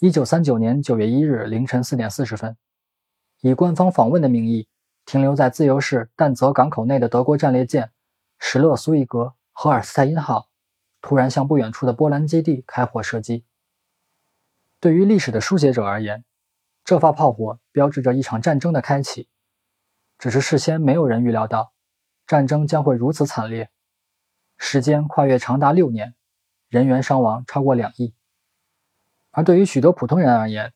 一九三九年九月一日凌晨四点四十分，以官方访问的名义停留在自由市但泽港口内的德国战列舰“施勒苏伊格”荷尔斯泰因号突然向不远处的波兰基地开火射击。对于历史的书写者而言，这发炮火标志着一场战争的开启。只是事先没有人预料到，战争将会如此惨烈，时间跨越长达六年，人员伤亡超过两亿。而对于许多普通人而言，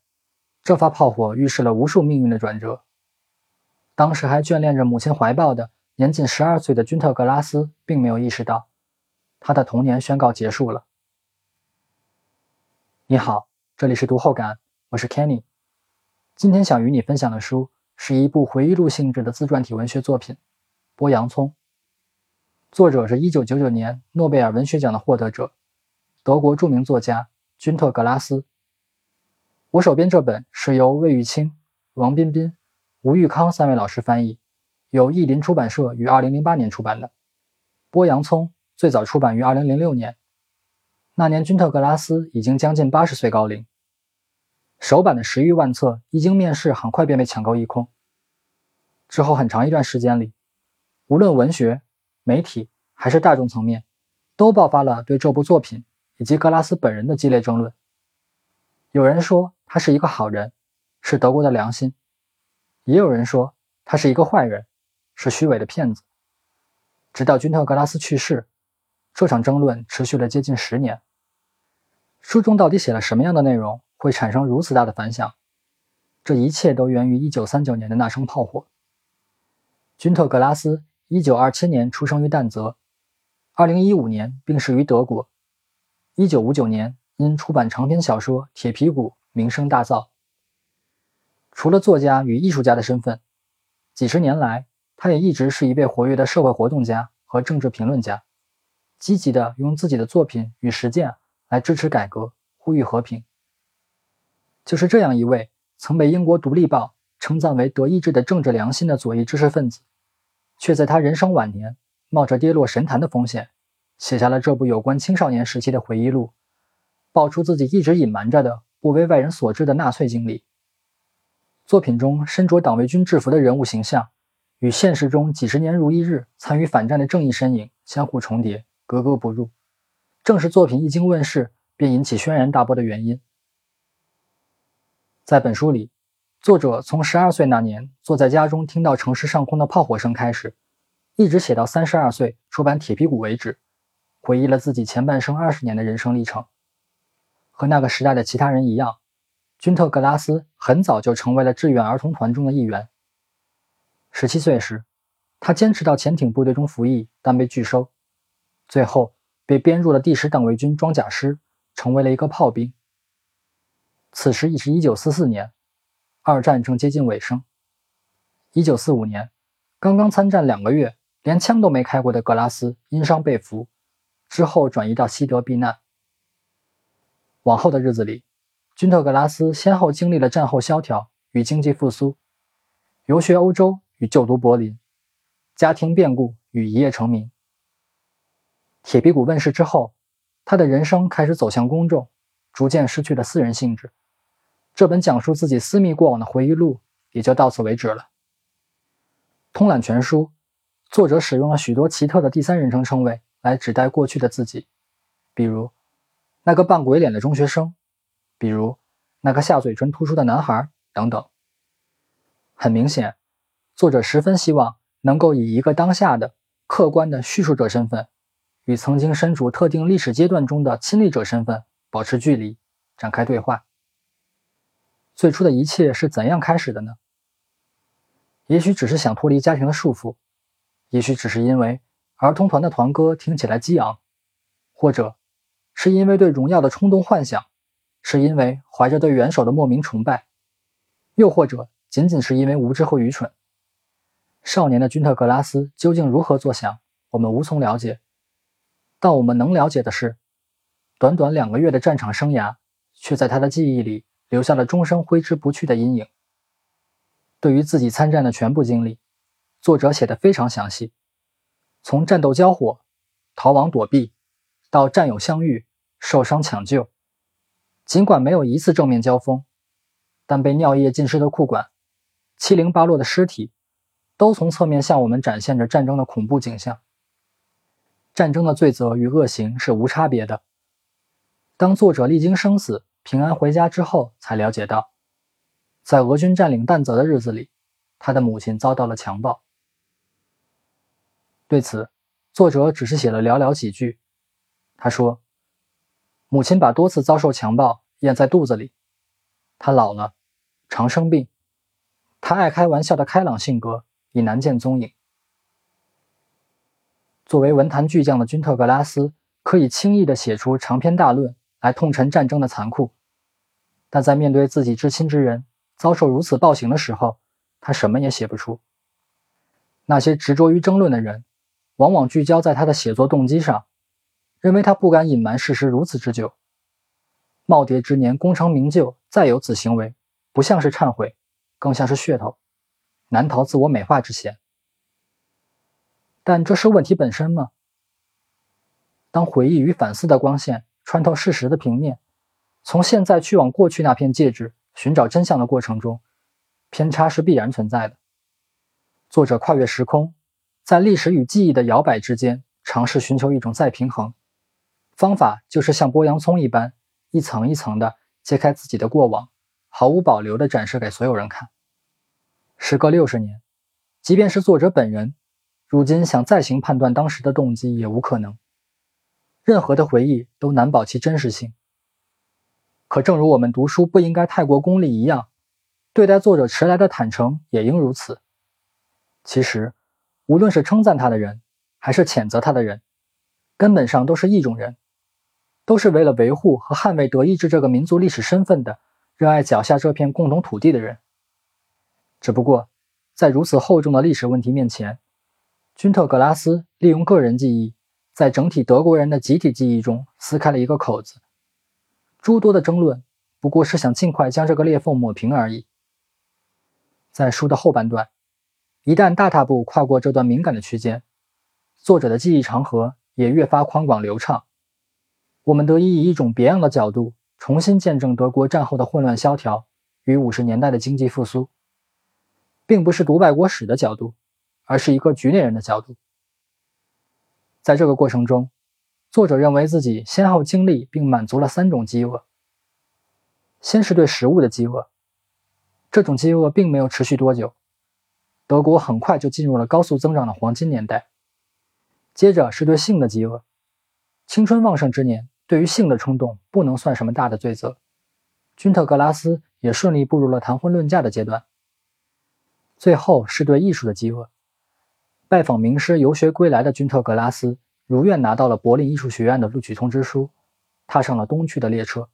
这发炮火预示了无数命运的转折。当时还眷恋着母亲怀抱的年仅十二岁的君特·格拉斯，并没有意识到，他的童年宣告结束了。你好，这里是读后感，我是 Kenny。今天想与你分享的书是一部回忆录性质的自传体文学作品《剥洋葱》，作者是一九九九年诺贝尔文学奖的获得者，德国著名作家。君特·格拉斯。我手边这本是由魏玉清、王彬彬、吴玉康三位老师翻译，由译林出版社于2008年出版的。剥洋葱最早出版于2006年，那年君特·格拉斯已经将近八十岁高龄。首版的十余万册一经面世，很快便被抢购一空。之后很长一段时间里，无论文学、媒体还是大众层面，都爆发了对这部作品。以及格拉斯本人的激烈争论。有人说他是一个好人，是德国的良心；也有人说他是一个坏人，是虚伪的骗子。直到君特·格拉斯去世，这场争论持续了接近十年。书中到底写了什么样的内容，会产生如此大的反响？这一切都源于1939年的那声炮火。君特·格拉斯1927年出生于但泽，2015年病逝于德国。一九五九年，因出版长篇小说《铁皮鼓》名声大噪。除了作家与艺术家的身份，几十年来，他也一直是一位活跃的社会活动家和政治评论家，积极的用自己的作品与实践来支持改革、呼吁和平。就是这样一位曾被英国《独立报》称赞为德意志的政治良心的左翼知识分子，却在他人生晚年冒着跌落神坛的风险。写下了这部有关青少年时期的回忆录，爆出自己一直隐瞒着的不为外人所知的纳粹经历。作品中身着党卫军制服的人物形象，与现实中几十年如一日参与反战的正义身影相互重叠，格格不入，正是作品一经问世便引起轩然大波的原因。在本书里，作者从十二岁那年坐在家中听到城市上空的炮火声开始，一直写到三十二岁出版《铁皮鼓》为止。回忆了自己前半生二十年的人生历程，和那个时代的其他人一样，君特·格拉斯很早就成为了志愿儿童团中的一员。十七岁时，他坚持到潜艇部队中服役，但被拒收，最后被编入了第十党卫军装甲师，成为了一个炮兵。此时已是一九四四年，二战正接近尾声。一九四五年，刚刚参战两个月，连枪都没开过的格拉斯因伤被俘。之后转移到西德避难。往后的日子里，君特·格拉斯先后经历了战后萧条与经济复苏，游学欧洲与就读柏林，家庭变故与一夜成名。《铁皮鼓》问世之后，他的人生开始走向公众，逐渐失去了私人性质。这本讲述自己私密过往的回忆录也就到此为止了。通览全书，作者使用了许多奇特的第三人称称谓。来指代过去的自己，比如那个扮鬼脸的中学生，比如那个下嘴唇突出的男孩等等。很明显，作者十分希望能够以一个当下的客观的叙述者身份，与曾经身处特定历史阶段中的亲历者身份保持距离，展开对话。最初的一切是怎样开始的呢？也许只是想脱离家庭的束缚，也许只是因为。儿童团的团歌听起来激昂，或者是因为对荣耀的冲动幻想，是因为怀着对元首的莫名崇拜，又或者仅仅是因为无知和愚蠢。少年的君特·格拉斯究竟如何作想，我们无从了解。但我们能了解的是，短短两个月的战场生涯，却在他的记忆里留下了终生挥之不去的阴影。对于自己参战的全部经历，作者写的非常详细。从战斗交火、逃亡躲避，到战友相遇、受伤抢救，尽管没有一次正面交锋，但被尿液浸湿的裤管、七零八落的尸体，都从侧面向我们展现着战争的恐怖景象。战争的罪责与恶行是无差别的。当作者历经生死、平安回家之后，才了解到，在俄军占领但泽的日子里，他的母亲遭到了强暴。对此，作者只是写了寥寥几句。他说：“母亲把多次遭受强暴咽在肚子里，她老了，常生病。她爱开玩笑的开朗性格已难见踪影。”作为文坛巨匠的君特·格拉斯，可以轻易地写出长篇大论来痛陈战争的残酷，但在面对自己至亲之人遭受如此暴行的时候，他什么也写不出。那些执着于争论的人。往往聚焦在他的写作动机上，认为他不敢隐瞒事实如此之久。耄耋之年功成名就，再有此行为，不像是忏悔，更像是噱头，难逃自我美化之嫌。但这是问题本身吗？当回忆与反思的光线穿透事实的平面，从现在去往过去那片戒指寻找真相的过程中，偏差是必然存在的。作者跨越时空。在历史与记忆的摇摆之间，尝试寻求一种再平衡。方法就是像剥洋葱一般，一层一层的揭开自己的过往，毫无保留的展示给所有人看。时隔六十年，即便是作者本人，如今想再行判断当时的动机也无可能。任何的回忆都难保其真实性。可正如我们读书不应该太过功利一样，对待作者迟来的坦诚也应如此。其实。无论是称赞他的人，还是谴责他的人，根本上都是一种人，都是为了维护和捍卫德意志这个民族历史身份的，热爱脚下这片共同土地的人。只不过，在如此厚重的历史问题面前，君特·格拉斯利用个人记忆，在整体德国人的集体记忆中撕开了一个口子。诸多的争论，不过是想尽快将这个裂缝抹平而已。在书的后半段。一旦大踏步跨过这段敏感的区间，作者的记忆长河也越发宽广流畅。我们得以以一种别样的角度重新见证德国战后的混乱萧条与五十年代的经济复苏，并不是读外国史的角度，而是一个局内人的角度。在这个过程中，作者认为自己先后经历并满足了三种饥饿。先是对食物的饥饿，这种饥饿并没有持续多久。德国很快就进入了高速增长的黄金年代。接着是对性的饥饿，青春旺盛之年对于性的冲动不能算什么大的罪责。君特·格拉斯也顺利步入了谈婚论嫁的阶段。最后是对艺术的饥饿。拜访名师游学归来的君特·格拉斯如愿拿到了柏林艺术学院的录取通知书，踏上了东去的列车。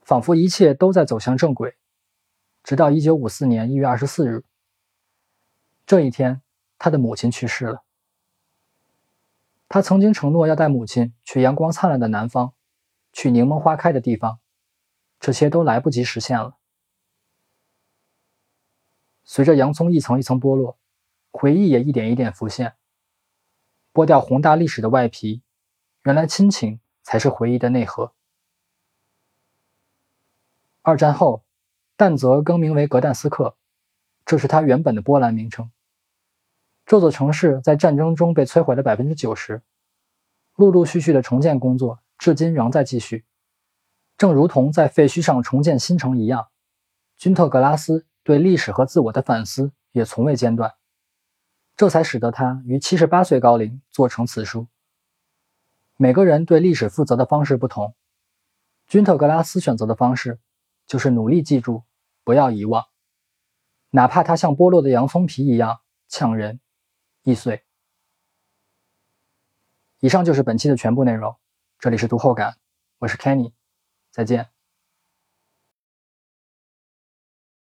仿佛一切都在走向正轨，直到1954年1月24日。这一天，他的母亲去世了。他曾经承诺要带母亲去阳光灿烂的南方，去柠檬花开的地方，这些都来不及实现了。随着洋葱一层一层剥落，回忆也一点一点浮现。剥掉宏大历史的外皮，原来亲情才是回忆的内核。二战后，但泽更名为格但斯克，这是他原本的波兰名称。这座城市在战争中被摧毁了百分之九十，陆陆续续的重建工作至今仍在继续，正如同在废墟上重建新城一样。君特·格拉斯对历史和自我的反思也从未间断，这才使得他于七十八岁高龄做成此书。每个人对历史负责的方式不同，君特·格拉斯选择的方式就是努力记住，不要遗忘，哪怕它像剥落的洋葱皮一样呛人。易碎。以上就是本期的全部内容。这里是读后感，我是 Kenny，再见。